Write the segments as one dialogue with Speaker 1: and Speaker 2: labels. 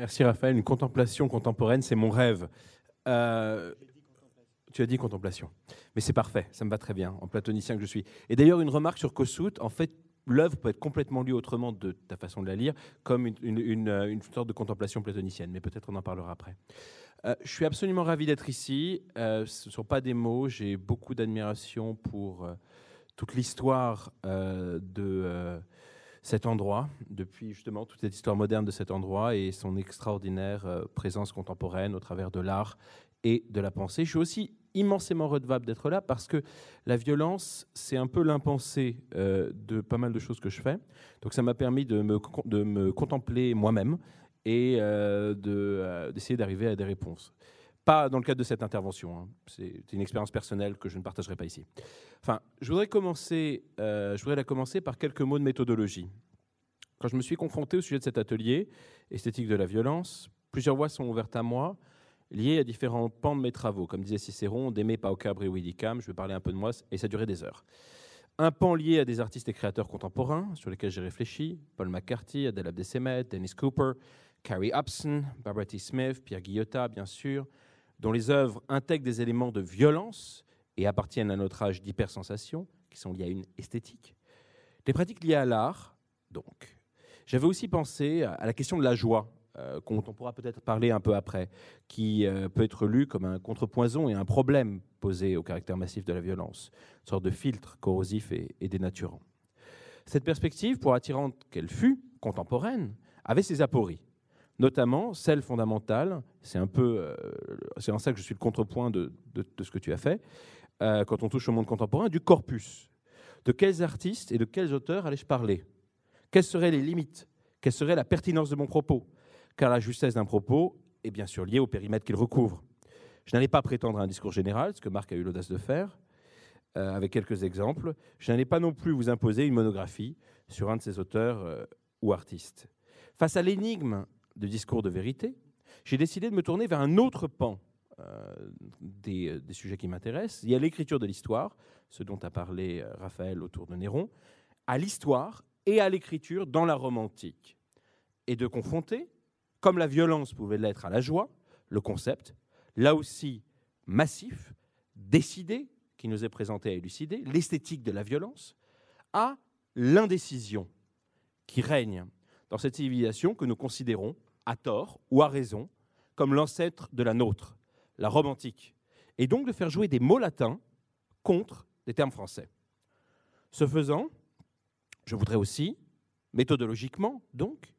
Speaker 1: Merci Raphaël. Une contemplation contemporaine, c'est mon rêve. Euh, tu as dit contemplation. Mais c'est parfait, ça me va très bien, en platonicien que je suis. Et d'ailleurs, une remarque sur Kossuth, en fait, l'œuvre peut être complètement lue autrement de ta façon de la lire, comme une, euh, sorte de contemplation platonicienne, mais peut-être on en parlera après. Euh, je suis absolument ravi d'être ici. ce ne sont pas des mots, j'ai beaucoup d'admiration pour toute l'histoire de cet endroit, depuis justement toute cette histoire moderne de cet endroit et son extraordinaire euh, présence contemporaine au travers de l'art et de la pensée. Je suis aussi immensément redevable d'être là parce que la violence, c'est un peu l'impensé euh, de pas mal de choses que je fais. Donc ça m'a permis de me, de me contempler moi-même et euh, d'essayer d'arriver à des réponses. Pas dans le cadre de cette intervention. Hein. C'est une expérience personnelle que je ne partagerai pas ici. Enfin, je voudrais, commencer, euh, je voudrais la commencer par quelques mots de méthodologie. Quand je me suis confronté au sujet de cet atelier, esthétique de la violence, plusieurs voies sont ouvertes à moi, liées à différents pans de mes travaux. Comme disait Cicéron, d'aimer Paucabre et Widdicam, je vais parler un peu de moi, et ça durait des heures. Un pan lié à des artistes et créateurs contemporains sur lesquels j'ai réfléchi, Paul McCarthy, Adèle Abdesemet, Dennis Cooper, Carrie Upson, Barbara T. Smith, Pierre Guillotat, bien sûr, dont les œuvres intègrent des éléments de violence et appartiennent à notre âge d'hypersensation, qui sont liés à une esthétique. Des pratiques liées à l'art, donc. J'avais aussi pensé à la question de la joie, euh, dont on pourra peut-être parler un peu après, qui euh, peut être lue comme un contrepoison et un problème posé au caractère massif de la violence, une sorte de filtre corrosif et, dénaturant. Cette perspective, pour attirante qu'elle fut, contemporaine, avait ses apories notamment celle fondamentale, c'est un peu, euh, c'est en ça que je suis le contrepoint de, ce que tu as fait, euh, quand on touche au monde contemporain, du corpus. De quels artistes et de quels auteurs allais-je parler? Quelles seraient les limites? Quelle serait la pertinence de mon propos? Car la justesse d'un propos est bien sûr liée au périmètre qu'il recouvre. Je n'allais pas prétendre à un discours général, ce que Marc a eu l'audace de faire, euh, avec quelques exemples. Je n'allais pas non plus vous imposer une monographie sur un de ces auteurs ou artistes. Face à l'énigme de discours de vérité, j'ai décidé de me tourner vers un autre pan euh, des, des, sujets qui m'intéressent. Il y a l'écriture de l'histoire, ce dont a parlé euh, Raphaël autour de Néron, à l'histoire et à l'écriture dans la Rome antique, et de confronter, comme la violence pouvait l'être à la joie, le concept, là aussi massif, décidé, qui nous est présenté à élucider, l'esthétique de la violence, à l'indécision qui règne dans cette civilisation que nous considérons à tort ou à raison, comme l'ancêtre de la nôtre, la Rome antique, et donc de faire jouer des mots latins contre des termes français. Ce faisant, je voudrais aussi, méthodologiquement donc,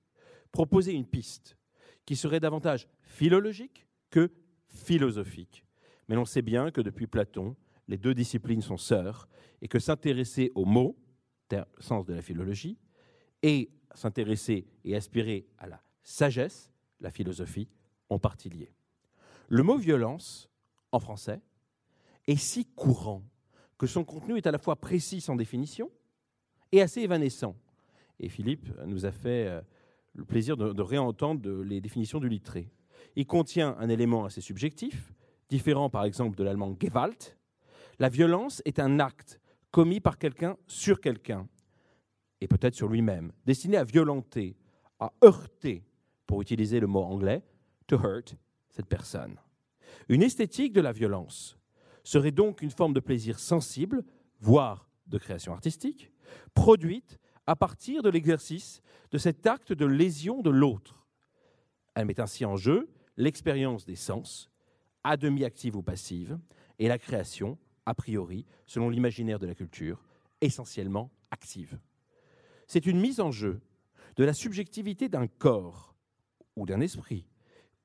Speaker 1: proposer une piste qui serait davantage philologique que philosophique. Mais l'on sait bien que depuis Platon, les deux disciplines sont sœurs et que s'intéresser aux mots, sens de la philologie, et s'intéresser et aspirer à la sagesse, la philosophie, en partie liées. Le mot violence, en français, est si courant que son contenu est à la fois précis sans définition et assez évanescent. Et Philippe nous a fait euh, le plaisir de, réentendre les définitions du littré. Il contient un élément assez subjectif, différent par exemple de l'allemand Gewalt. La violence est un acte commis par quelqu'un sur quelqu'un, et peut-être sur lui-même, destiné à violenter, à heurter pour utiliser le mot anglais, to hurt cette personne. Une esthétique de la violence serait donc une forme de plaisir sensible, voire de création artistique, produite à partir de l'exercice de cet acte de lésion de l'autre. Elle met ainsi en jeu l'expérience des sens, à demi active ou passive, et la création, a priori, selon l'imaginaire de la culture, essentiellement active. C'est une mise en jeu de la subjectivité d'un corps ou d'un esprit,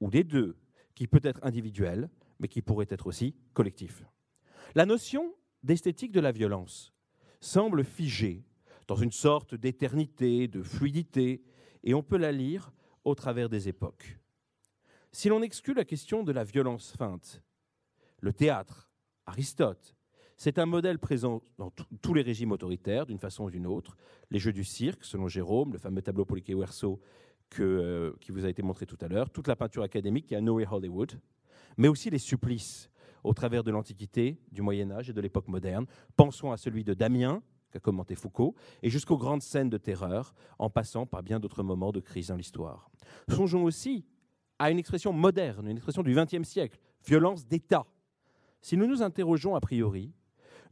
Speaker 1: ou des deux, qui peut être individuel, mais qui pourrait être aussi collectif. La notion d'esthétique de la violence semble figée dans une sorte d'éternité, de fluidité, et on peut la lire au travers des époques. Si l'on exclut la question de la violence feinte, le théâtre, Aristote, c'est un modèle présent dans tous les régimes autoritaires, d'une façon ou d'une autre. Les jeux du cirque, selon Jérôme, le fameux tableau Poliquet Euh, qui vous a été montré tout à l'heure, toute la peinture académique qui a nourri Hollywood, mais aussi les supplices au travers de l'Antiquité, du Moyen Âge et de l'époque moderne. Pensons à celui de Damien, qu'a commenté Foucault, et jusqu'aux grandes scènes de terreur, en passant par bien d'autres moments de crise dans l'histoire. Songeons aussi à une expression moderne, une expression du XXe siècle, violence d'État. Si nous nous interrogeons a priori,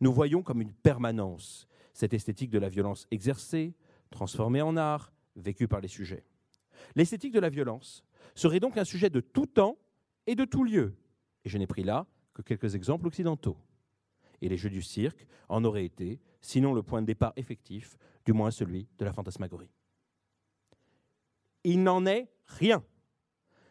Speaker 1: nous voyons comme une permanence cette esthétique de la violence exercée, transformée en art, vécue par les sujets. L'esthétique de la violence serait donc un sujet de tout temps et de tout lieu. Et je n'ai pris là que quelques exemples occidentaux. Et les jeux du cirque en auraient été, sinon le point de départ effectif, du moins celui de la fantasmagorie. Il n'en est rien.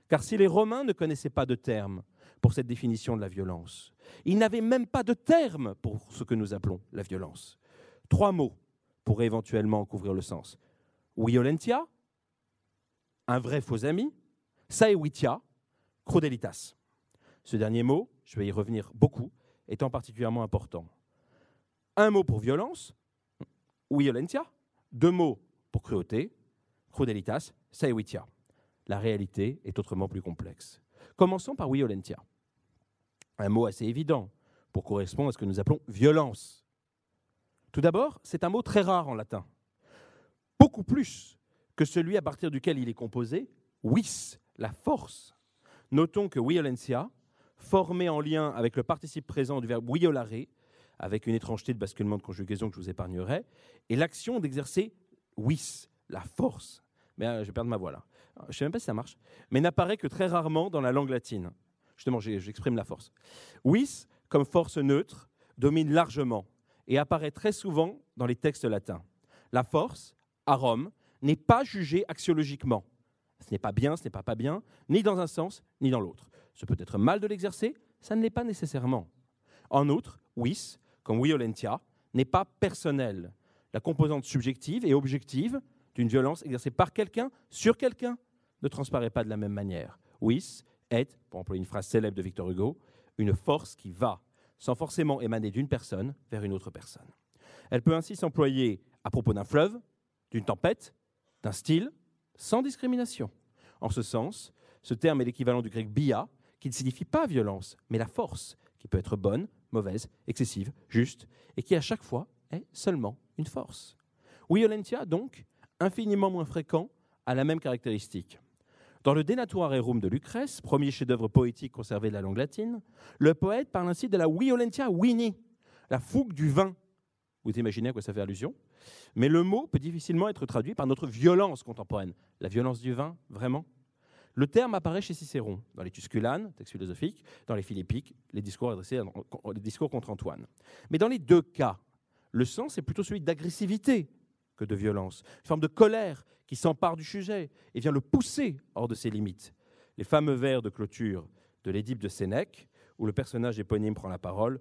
Speaker 1: Car si les Romains ne connaissaient pas de terme pour cette définition de la violence, ils n'avaient même pas de terme pour ce que nous appelons la violence. Trois mots pourraient éventuellement couvrir le sens. Violentia, un vrai faux ami, saevitia, crudelitas. Ce dernier mot, je vais y revenir beaucoup, étant particulièrement important. Un mot pour violence, violentia, deux mots pour cruauté, crudelitas, saevitia. La réalité est autrement plus complexe. Commençons par violentia. Un mot assez évident pour correspondre à ce que nous appelons violence. Tout d'abord, c'est un mot très rare en latin. Beaucoup plus que celui à partir duquel il est composé, vis, la force. Notons que violentia, formé en lien avec le participe présent du verbe violare, avec une étrangeté de basculement de conjugaison que je vous épargnerai, est l'action d'exercer vis, la force. Mais euh, je vais perdre ma voix là. Je ne sais même pas si ça marche, mais n'apparaît que très rarement dans la langue latine. Justement, j'exprime la force. Vis, comme force neutre, domine largement et apparaît très souvent dans les textes latins. La force, à Rome, n'est pas jugée axiologiquement. Ce n'est pas bien, ce n'est pas pas bien, ni dans un sens, ni dans l'autre. Ce peut être mal de l'exercer, ça ne l'est pas nécessairement. En outre, vis, comme violentia, n'est pas personnel. La composante subjective et objective d'une violence exercée par quelqu'un sur quelqu'un ne transparaît pas de la même manière. Vis est, pour employer une phrase célèbre de Victor Hugo, une force qui va, sans forcément émaner d'une personne vers une autre personne. Elle peut ainsi s'employer à propos d'un fleuve, d'une tempête, d'un style, sans discrimination. En ce sens, ce terme est l'équivalent du grec bia, qui ne signifie pas violence, mais la force, qui peut être bonne, mauvaise, excessive, juste, et qui à chaque fois est seulement une force. Violentia, donc, infiniment moins fréquent, a la même caractéristique. Dans le Denatura Rerum de Lucrèce, premier chef-d'œuvre poétique conservé de la langue latine, le poète parle ainsi de la violentia vini, la fougue du vin. Vous imaginez à quoi ça fait allusion? Mais le mot peut difficilement être traduit par notre violence contemporaine. La violence du vin, vraiment? Le terme apparaît chez Cicéron, dans les Tusculanes, texte philosophique, dans les Philippiques, les discours adressés, les discours contre Antoine. Mais dans les deux cas, le sens est plutôt celui d'agressivité que de violence, une forme de colère qui s'empare du sujet et vient le pousser hors de ses limites. Les fameux vers de clôture de l'Édipe de Sénèque, où le personnage éponyme prend la parole,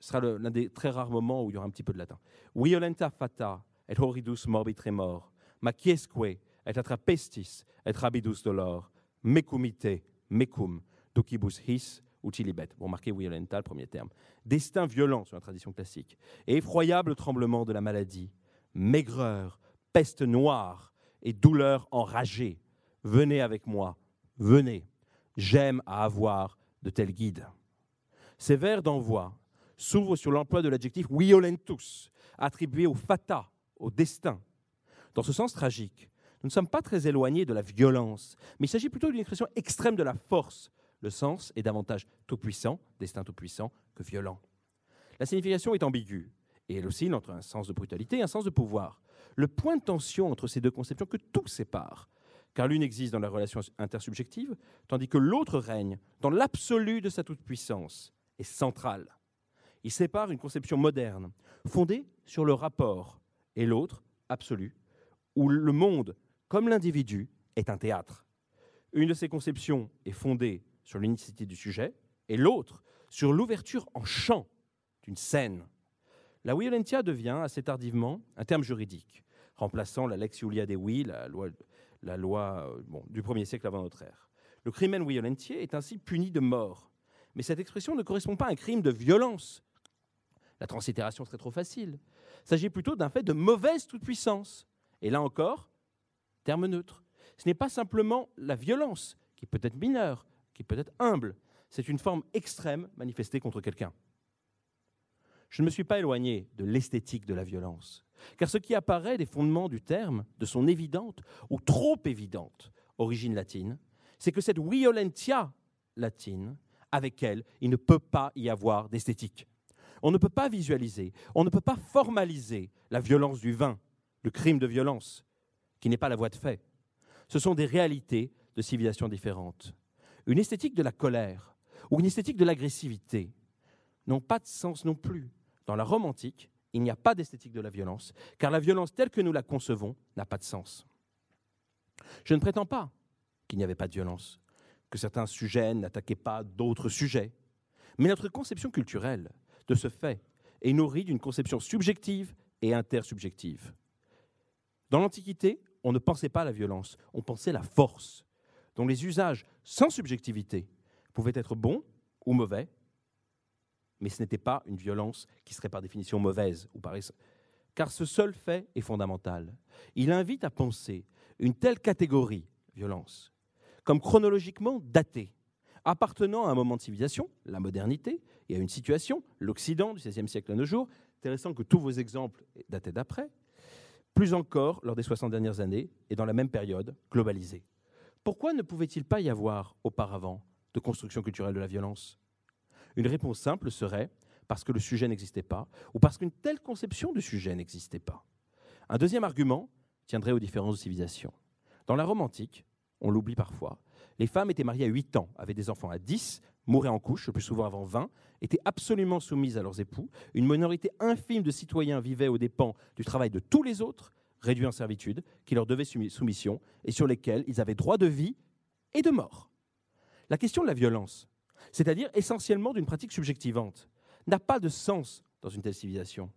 Speaker 1: sera l'un des très rares moments où il y aura un petit peu de latin. Violenta fata et horridus morbit tremor, maciesque et atra pestis et rabidus dolor, mecumite, mecum, docibus his, utilibet. Vous remarquez violenta, le premier terme. Destin violent sur la tradition classique. Et effroyable tremblement de la maladie, maigreur, peste noire et douleur enragée. Venez avec moi, venez. J'aime à avoir de tels guides. Ces vers d'envoi s'ouvrent sur l'emploi de l'adjectif violentus, attribué au fata, au destin. Dans ce sens tragique, nous ne sommes pas très éloignés de la violence, mais il s'agit plutôt d'une expression extrême de la force. Le sens est davantage tout-puissant, destin tout-puissant, que violent. La signification est ambiguë et elle oscille entre un sens de brutalité et un sens de pouvoir. Le point de tension entre ces deux conceptions que tout sépare, car l'une existe dans la relation intersubjective, tandis que l'autre règne dans l'absolu de sa toute-puissance, est central. Il sépare une conception moderne, fondée sur le rapport, et l'autre, absolu, où le monde, comme l'individu, est un théâtre. Une de ces conceptions est fondée sur l'unicité du sujet, et l'autre sur l'ouverture en chant d'une scène. La violentia devient assez tardivement un terme juridique, remplaçant la lex Julia Dei, la loi, la loi euh, du 1er siècle avant notre ère. Le crimen violentiae est ainsi puni de mort. Mais cette expression ne correspond pas à un crime de violence. La translittération serait trop facile. Il s'agit plutôt d'un fait de mauvaise toute-puissance. Et là encore, terme neutre. Ce n'est pas simplement la violence, qui peut être mineure, qui peut être humble. C'est une forme extrême manifestée contre quelqu'un je ne me suis pas éloigné de l'esthétique de la violence. Car ce qui apparaît des fondements du terme, de son évidente ou trop évidente origine latine, c'est que cette violentia latine, avec elle, il ne peut pas y avoir d'esthétique. On ne peut pas visualiser, on ne peut pas formaliser la violence du vin, le crime de violence, qui n'est pas la voie de fait. Ce sont des réalités de civilisations différentes. Une esthétique de la colère ou une esthétique de l'agressivité n'ont pas de sens non plus. Dans la Rome antique, il n'y a pas d'esthétique de la violence, car la violence telle que nous la concevons n'a pas de sens. Je ne prétends pas qu'il n'y avait pas de violence, que certains sujets n'attaquaient pas d'autres sujets, mais notre conception culturelle de ce fait est nourrie d'une conception subjective et intersubjective. Dans l'Antiquité, on ne pensait pas à la violence, on pensait à la force, dont les usages sans subjectivité pouvaient être bons ou mauvais, mais ce n'était pas une violence qui serait par définition mauvaise ou par car ce seul fait est fondamental. Il invite à penser une telle catégorie, violence, comme chronologiquement datée, appartenant à un moment de civilisation, la modernité, et à une situation, l'Occident du XVIe siècle à nos jours. Intéressant que tous vos exemples dataient d'après. Plus encore, lors des 60 dernières années, et dans la même période, globalisée. Pourquoi ne pouvait-il pas y avoir auparavant de construction culturelle de la violence? Une réponse simple serait parce que le sujet n'existait pas, ou parce qu'une telle conception du sujet n'existait pas. Un deuxième argument tiendrait aux différences de civilisation. Dans la Rome antique, on l'oublie parfois, les femmes étaient mariées à 8 ans, avaient des enfants à 10, mouraient en couche, le plus souvent avant 20, étaient absolument soumises à leurs époux. Une minorité infime de citoyens vivait aux dépens du travail de tous les autres, réduits en servitude, qui leur devaient soumission et sur lesquels ils avaient droit de vie et de mort. La question de la violence, c'est-à-dire essentiellement d'une pratique subjectivante, n'a pas de sens dans une telle civilisation,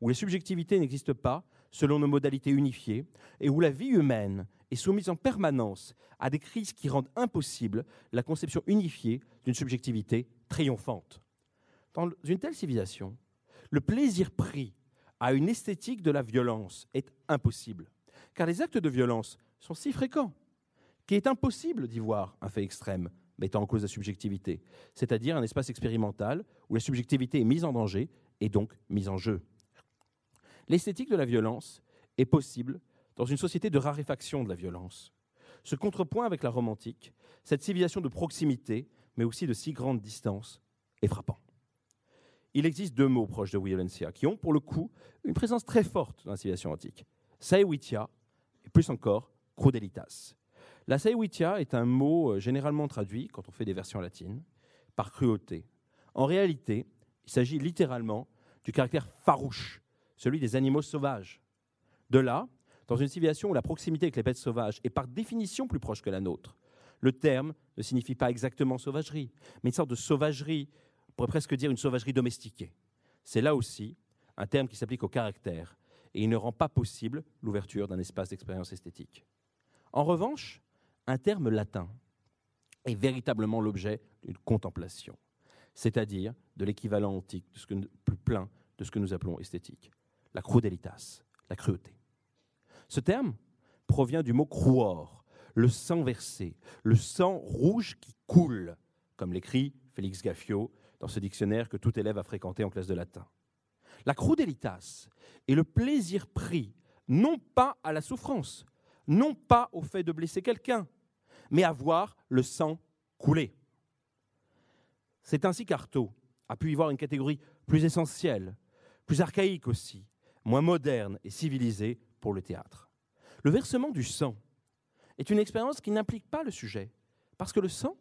Speaker 1: où les subjectivités n'existent pas selon nos modalités unifiées, et où la vie humaine est soumise en permanence à des crises qui rendent impossible la conception unifiée d'une subjectivité triomphante. Dans une telle civilisation, le plaisir pris à une esthétique de la violence est impossible, car les actes de violence sont si fréquents qu'il est impossible d'y voir un fait extrême mettant en cause la subjectivité, c'est-à-dire un espace expérimental où la subjectivité est mise en danger et donc mise en jeu. L'esthétique de la violence est possible dans une société de raréfaction de la violence. Ce contrepoint avec la Rome antique, cette civilisation de proximité, mais aussi de si grande distance, est frappant. Il existe deux mots proches de violencia qui ont, pour le coup, une présence très forte dans la civilisation antique. Saevitia, et plus encore, crudelitas. La saevitia est un mot euh, généralement traduit, quand on fait des versions latines, par cruauté. En réalité, il s'agit littéralement du caractère farouche celui des animaux sauvages. De là, dans une civilisation où la proximité avec les bêtes sauvages est par définition plus proche que la nôtre, le terme ne signifie pas exactement sauvagerie, mais une sorte de sauvagerie, on pourrait presque dire une sauvagerie domestiquée. C'est là aussi un terme qui s'applique au caractère, et il ne rend pas possible l'ouverture d'un espace d'expérience esthétique. En revanche, un terme latin est véritablement l'objet d'une contemplation, c'est-à-dire de l'équivalent antique, plus plein de ce que nous appelons esthétique la crudelitas, la cruauté. Ce terme provient du mot cruor, le sang versé, le sang rouge qui coule, comme l'écrit Félix Gaffio dans ce dictionnaire que tout élève a fréquenté en classe de latin. La crudelitas est le plaisir pris, non pas à la souffrance, non pas au fait de blesser quelqu'un, mais à voir le sang couler. C'est ainsi qu'Artaud a pu y voir une catégorie plus essentielle, plus archaïque aussi, moins moderne et civilisé pour le théâtre. Le versement du sang est une expérience qui n'implique pas le sujet, parce que le sang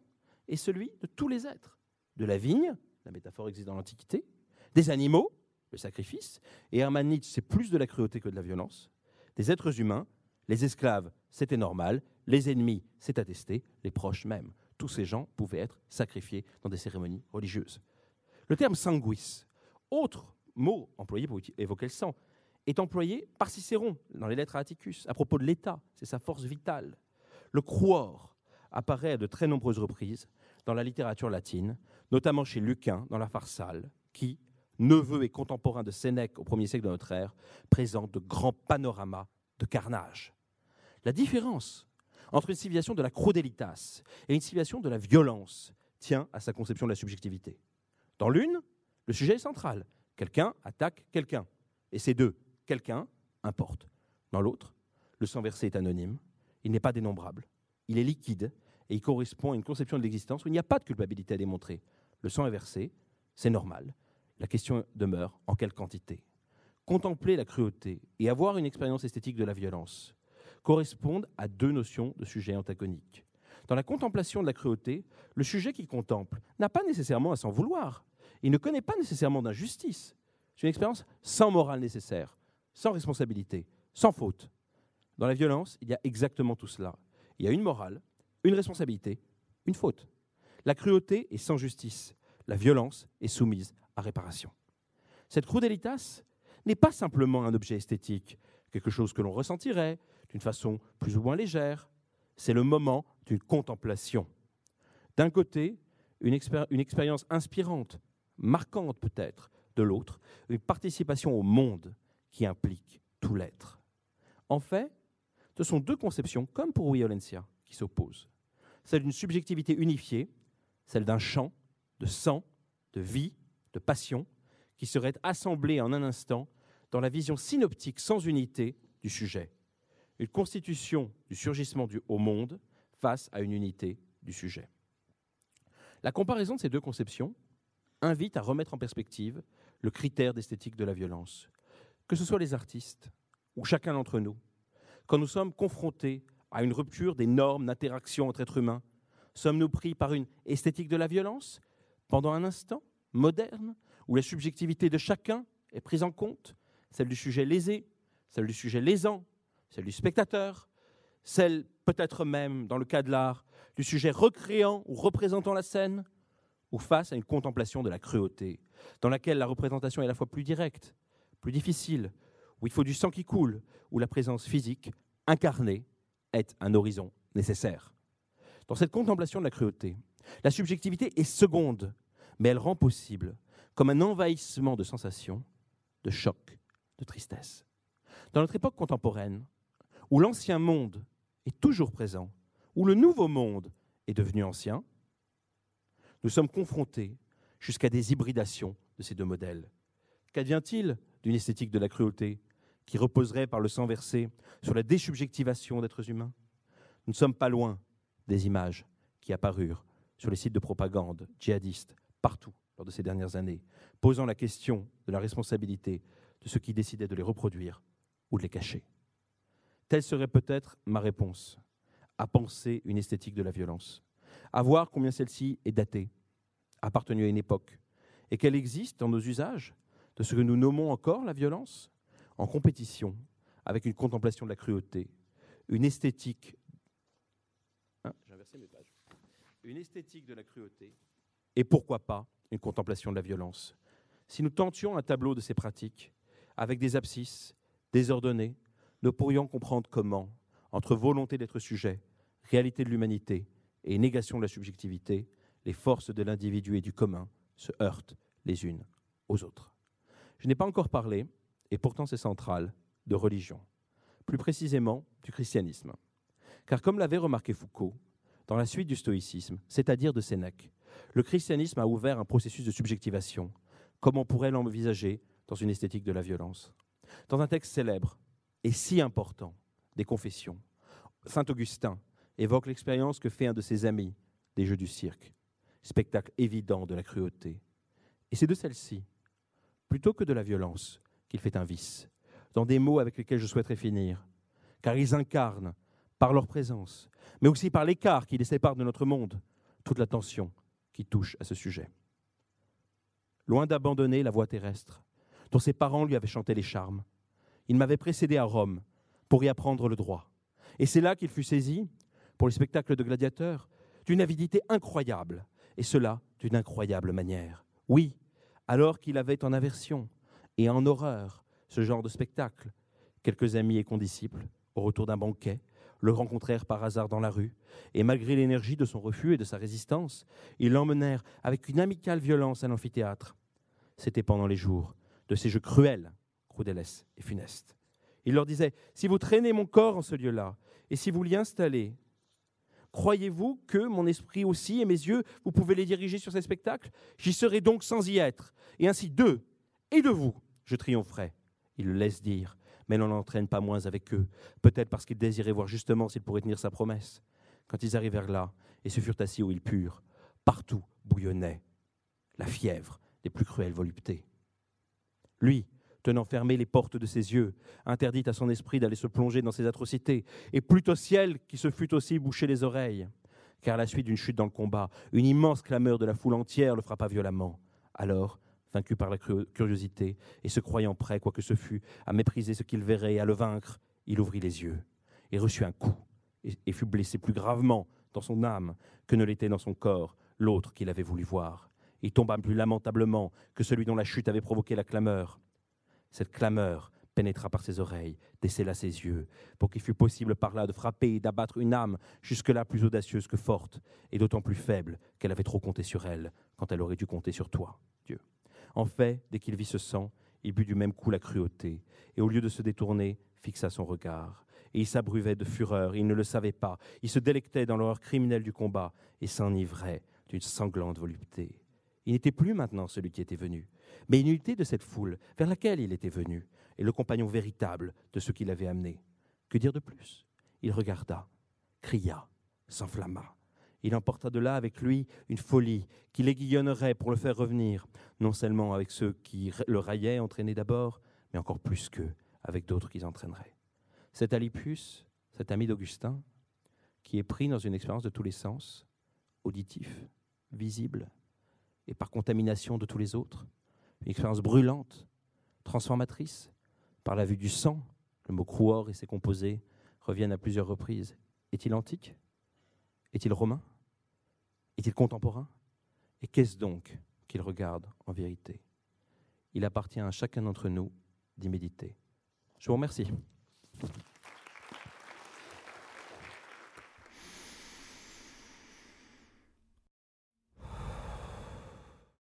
Speaker 1: est celui de tous les êtres, de la vigne, la métaphore existe dans l'Antiquité, des animaux, le sacrifice, et Hermann Nietzsche, c'est plus de la cruauté que de la violence, des êtres humains, les esclaves, c'était normal, les ennemis, c'est attesté, les proches même. Tous ces gens pouvaient être sacrifiés dans des cérémonies religieuses. Le terme sanguis, autre mot employé pour évoquer le sang, est employé par Cicéron dans les lettres à Atticus à propos de l'État, c'est sa force vitale. Le croire apparaît à de très nombreuses reprises dans la littérature latine, notamment chez Lucain dans la Pharsale, qui, neveu et contemporain de Sénèque au 1er siècle de notre ère, présente de grands panoramas de carnage. La différence entre une civilisation de la crudelitas et une civilisation de la violence tient à sa conception de la subjectivité. Dans l'une, le sujet est central. Quelqu'un attaque quelqu'un. Et ces deux, quelqu'un importe. Dans l'autre, le sang versé est anonyme, il n'est pas dénombrable, il est liquide et il correspond à une conception de l'existence où il n'y a pas de culpabilité à démontrer. Le sang est versé, c'est normal. La question demeure en quelle quantité Contempler la cruauté et avoir une expérience esthétique de la violence correspondent à deux notions de sujet antagoniques. Dans la contemplation de la cruauté, le sujet qu'il contemple n'a pas nécessairement à s'en vouloir. Il ne connaît pas nécessairement d'injustice. C'est une expérience sans morale nécessaire, sans responsabilité, sans faute. Dans la violence, il y a exactement tout cela. Il y a une morale, une responsabilité, une faute. La cruauté est sans justice. La violence est soumise à réparation. Cette crudelitas n'est pas simplement un objet esthétique, quelque chose que l'on ressentirait d'une façon plus ou moins légère. C'est le moment d'une contemplation. D'un côté, une, une expérience inspirante, marquante peut-être, de l'autre, une participation au monde qui implique tout l'être. En fait, ce sont deux conceptions, comme pour Violencia, qui s'opposent. Celle d'une subjectivité unifiée, celle d'un champ de sang, de vie, de passion, qui serait assemblée en un instant dans la vision synoptique sans unité du sujet. Une constitution du surgissement du haut monde face à une unité du sujet. La comparaison de ces deux conceptions invite à remettre en perspective le critère d'esthétique de la violence. Que ce soit les artistes ou chacun d'entre nous, quand nous sommes confrontés à une rupture des normes d'interaction entre êtres humains, sommes-nous pris par une esthétique de la violence pendant un instant moderne où la subjectivité de chacun est prise en compte, celle du sujet lésé, celle du sujet lésant, celle du spectateur, celle peut-être même, dans le cas de l'art, du sujet recréant ou représentant la scène, ou face à une contemplation de la cruauté, dans laquelle la représentation est à la fois plus directe, plus difficile, où il faut du sang qui coule, où la présence physique, incarnée, est un horizon nécessaire. Dans cette contemplation de la cruauté, la subjectivité est seconde, mais elle rend possible, comme un envahissement de sensations, de choc, de tristesse. Dans notre époque contemporaine, où l'ancien monde est toujours présent, où le nouveau monde est devenu ancien, nous sommes confrontés jusqu'à des hybridations de ces deux modèles. Qu'advient-il d'une esthétique de la cruauté qui reposerait par le sang versé sur la désubjectivation d'êtres humains Nous ne sommes pas loin des images qui apparurent sur les sites de propagande djihadistes partout lors de ces dernières années, posant la question de la responsabilité de ceux qui décidaient de les reproduire ou de les cacher. Telle serait peut-être ma réponse à penser une esthétique de la violence, à voir combien celle-ci est datée, appartenue à une époque, et qu'elle existe dans nos usages de ce que nous nommons encore la violence, en compétition avec une contemplation de la cruauté, une esthétique. Hein. Une esthétique de la cruauté, et pourquoi pas une contemplation de la violence. Si nous tentions un tableau de ces pratiques, avec des abscisses désordonnées, nous pourrions comprendre comment, entre volonté d'être sujet, réalité de l'humanité et négation de la subjectivité, les forces de l'individu et du commun se heurtent les unes aux autres. Je n'ai pas encore parlé, et pourtant c'est central, de religion, plus précisément du christianisme. Car comme l'avait remarqué Foucault, dans la suite du stoïcisme, c'est-à-dire de Sénèque, le christianisme a ouvert un processus de subjectivation, comme on pourrait l'envisager dans une esthétique de la violence. Dans un texte célèbre et si important des confessions, Saint Augustin évoque l'expérience que fait un de ses amis des Jeux du cirque, spectacle évident de la cruauté. Et c'est de celle-ci, plutôt que de la violence, qu'il fait un vice, dans des mots avec lesquels je souhaiterais finir, car ils incarnent, par leur présence, mais aussi par l'écart qui les sépare de notre monde, toute la tension qui touche à ce sujet. Loin d'abandonner la voie terrestre, dont ses parents lui avaient chanté les charmes, il m'avait précédé à Rome pour y apprendre le droit. Et c'est là qu'il fut saisi, pour le spectacle de gladiateurs, d'une avidité incroyable, et cela d'une incroyable manière. Oui, alors qu'il avait en aversion et en horreur ce genre de spectacle, quelques amis et condisciples, au retour d'un banquet, le rencontrèrent par hasard dans la rue, et malgré l'énergie de son refus et de sa résistance, ils l'emmenèrent avec une amicale violence à l'amphithéâtre. C'était pendant les jours de ces jeux cruels, crudeles et funestes. Il leur disait, si vous traînez mon corps en ce lieu-là, et si vous l'y installez, Croyez-vous que mon esprit aussi et mes yeux, vous pouvez les diriger sur ces spectacles? J'y serai donc sans y être. Et ainsi d'eux et de vous, je triompherai. Il le laisse dire, mais n'en entraîne pas moins avec eux, peut-être parce qu'il désirait voir justement s'il pourrait tenir sa promesse. quand ils arrivèrent là et se furent assis où ils purent, partout bouillonnait la fièvre des plus cruelles voluptés. Lui, tenant fermées les portes de ses yeux, interdit à son esprit d'aller se plonger dans ces atrocités, et plutôt au ciel qui se fût aussi bouché les oreilles, car à la suite d'une chute dans le combat, une immense clameur de la foule entière le frappa violemment. Alors, vaincu par la curiosité, et se croyant prêt, quoi que ce fût, à mépriser ce qu'il verrait et à le vaincre, il ouvrit les yeux, et reçut un coup, et fut blessé plus gravement dans son âme que ne l'était dans son corps l'autre qu'il avait voulu voir. Il tomba plus lamentablement que celui dont la chute avait provoqué la clameur. Cette clameur pénétra par ses oreilles, décela ses yeux, pour qu'il fût possible par là de frapper et d'abattre une âme jusque-là plus audacieuse que forte, et d'autant plus faible qu'elle avait trop compté sur elle, quand elle aurait dû compter sur toi, Dieu. En fait, dès qu'il vit ce sang, il but du même coup la cruauté, et au lieu de se détourner, fixa son regard. Et il s'abruvait de fureur, il ne le savait pas, il se délectait dans l'horreur criminelle du combat, et s'enivrait d'une sanglante volupté. Il n'était plus maintenant celui qui était venu, mais une unité de cette foule vers laquelle il était venu, et le compagnon véritable de ceux qui l'avaient amené. Que dire de plus? Il regarda, cria, s'enflamma. Il emporta de là avec lui une folie qui l'aiguillonnerait pour le faire revenir, non seulement avec ceux qui le raillaient, entraînés d'abord, mais encore plus qu'eux, avec d'autres qu'ils entraîneraient. Cet Alipus, cet ami d'Augustin, qui est pris dans une expérience de tous les sens, auditif, visible, et par contamination de tous les autres. Une expérience brûlante, transformatrice, par la vue du sang. Le mot cruor et ses composés reviennent à plusieurs reprises. Est-il antique? Est-il romain? Est-il contemporain? Et qu'est-ce donc qu'il regarde en vérité? Il appartient à chacun d'entre nous d'y méditer. Je vous remercie.